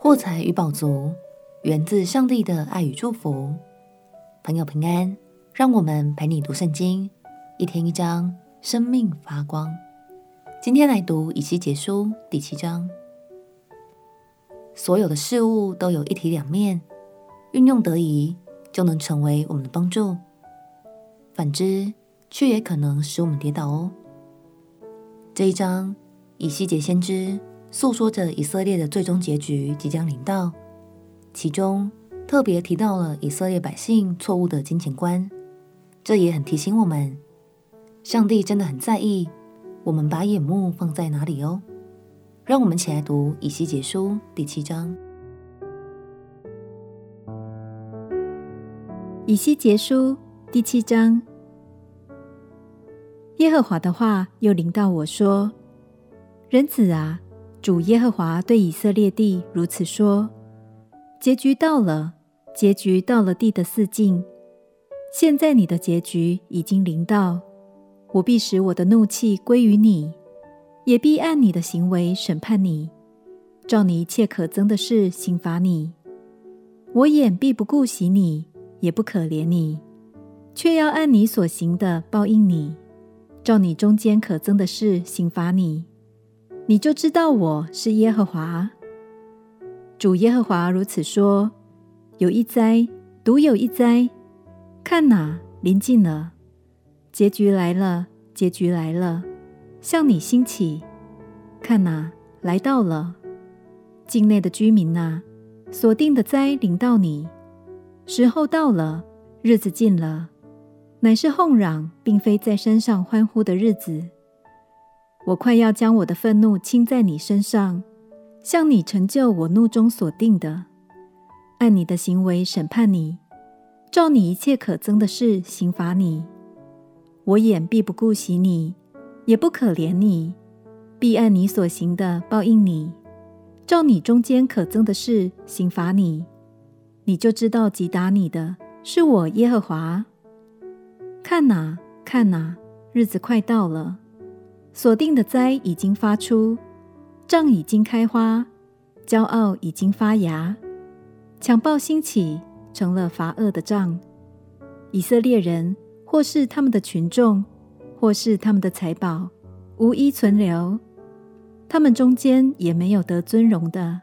获财与饱足，源自上帝的爱与祝福。朋友平安，让我们陪你读圣经，一天一章，生命发光。今天来读以西结书第七章。所有的事物都有一体两面，运用得宜，就能成为我们的帮助；反之，却也可能使我们跌倒哦。这一章，以西结先知诉说着以色列的最终结局即将临到，其中特别提到了以色列百姓错误的金钱观，这也很提醒我们，上帝真的很在意我们把眼目放在哪里哦。让我们一起来读以西结书第七章。以西结书第七章，耶和华的话又临到我说：“人子啊，主耶和华对以色列地如此说：结局到了，结局到了地的四境。现在你的结局已经临到，我必使我的怒气归于你。”也必按你的行为审判你，照你一切可憎的事刑罚你。我眼必不顾惜你，也不可怜你，却要按你所行的报应你，照你中间可憎的事刑罚你。你就知道我是耶和华。主耶和华如此说：有一灾，独有一灾，看哪，临近了，结局来了，结局来了。向你兴起，看哪，来到了。境内的居民呐，所定的灾临到你，时候到了，日子近了，乃是哄嚷，并非在山上欢呼的日子。我快要将我的愤怒倾在你身上，向你成就我怒中所定的，按你的行为审判你，照你一切可憎的事刑罚你。我眼必不顾惜你。也不可怜你，必按你所行的报应你，照你中间可憎的事刑罚你，你就知道击打你的是我耶和华。看哪，看哪，日子快到了，所定的灾已经发出，杖已经开花，骄傲已经发芽，强暴兴起，成了罚恶的杖。以色列人或是他们的群众。或是他们的财宝无一存留，他们中间也没有得尊荣的。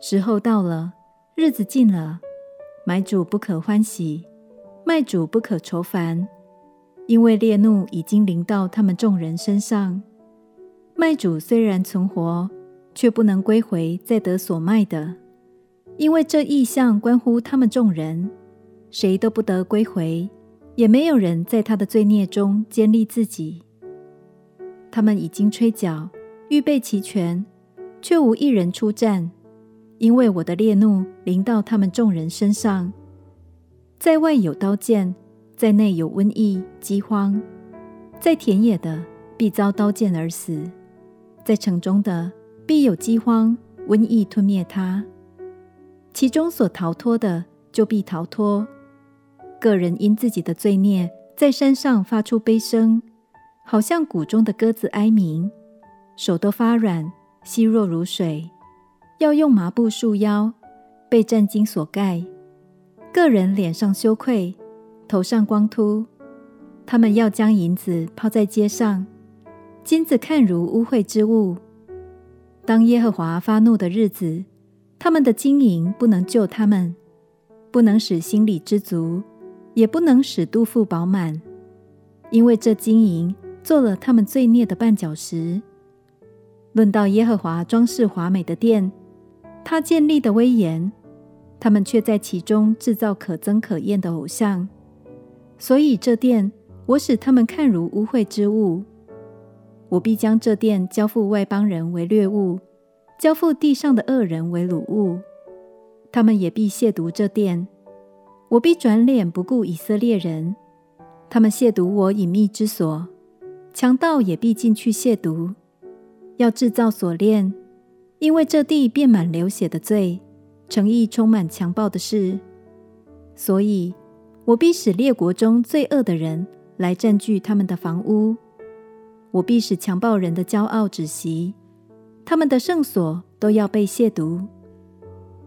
时候到了，日子近了，买主不可欢喜，卖主不可愁烦，因为烈怒已经临到他们众人身上。卖主虽然存活，却不能归回再得所卖的，因为这意象关乎他们众人，谁都不得归回。也没有人在他的罪孽中坚立自己。他们已经吹角，预备齐全，却无一人出战，因为我的烈怒临到他们众人身上。在外有刀剑，在内有瘟疫、饥荒，在田野的必遭刀剑而死，在城中的必有饥荒、瘟疫吞灭他。其中所逃脱的，就必逃脱。个人因自己的罪孽，在山上发出悲声，好像谷中的鸽子哀鸣，手都发软，膝弱如水，要用麻布束腰，被战兢所盖。个人脸上羞愧，头上光秃。他们要将银子抛在街上，金子看如污秽之物。当耶和华发怒的日子，他们的金银不能救他们，不能使心里知足。也不能使肚腹饱满，因为这金银做了他们罪孽的绊脚石。论到耶和华装饰华美的殿，他建立的威严，他们却在其中制造可憎可厌的偶像。所以这殿我使他们看如污秽之物。我必将这殿交付外邦人为掠物，交付地上的恶人为掳物。他们也必亵渎这殿。我必转脸不顾以色列人，他们亵渎我隐秘之所，强盗也必进去亵渎，要制造锁链，因为这地遍满流血的罪，诚意充满强暴的事，所以我必使列国中最恶的人来占据他们的房屋，我必使强暴人的骄傲止息，他们的圣所都要被亵渎，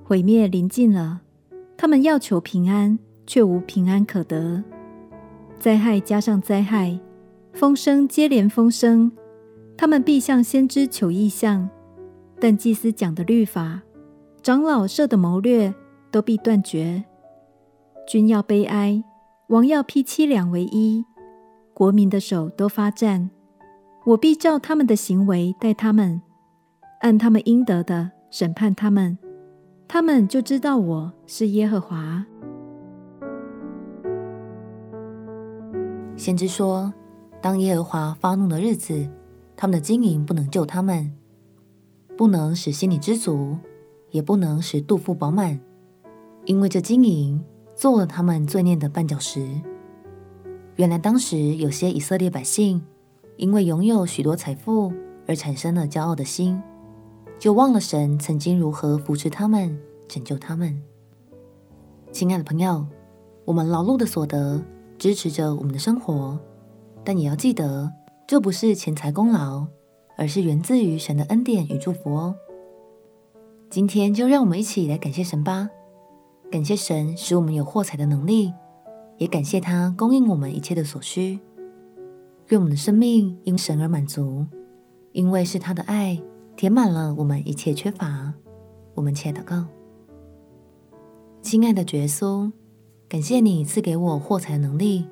毁灭临近了，他们要求平安，却无平安可得。灾害加上灾害，风声接连风声，他们必向先知求异象，但祭司讲的律法，长老设的谋略，都必断绝。君要悲哀，王要披凄凉为衣，国民的手都发颤。我必照他们的行为待他们，按他们应得的审判他们，他们就知道我是耶和华。先知说，当耶和华发怒的日子，他们的金银不能救他们，不能使心里知足，也不能使肚腹饱满。因为这金银做了他们罪孽的绊脚石。原来当时有些以色列百姓，因为拥有许多财富而产生了骄傲的心，就忘了神曾经如何扶持他们、拯救他们。亲爱的朋友，我们劳碌的所得支持着我们的生活，但也要记得，这不是钱财功劳，而是源自于神的恩典与祝福哦。今天就让我们一起来感谢神吧。感谢神使我们有获财的能力，也感谢他供应我们一切的所需。愿我们的生命因神而满足，因为是他的爱填满了我们一切缺乏。我们且祷告：亲爱的耶稣，感谢你赐给我获财的能力。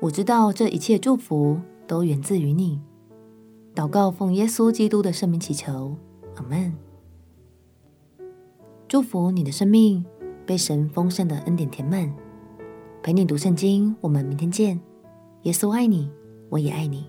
我知道这一切祝福都源自于你。祷告奉耶稣基督的圣名祈求，阿门。祝福你的生命。被神丰盛的恩典填满，陪你读圣经。我们明天见。耶稣爱你，我也爱你。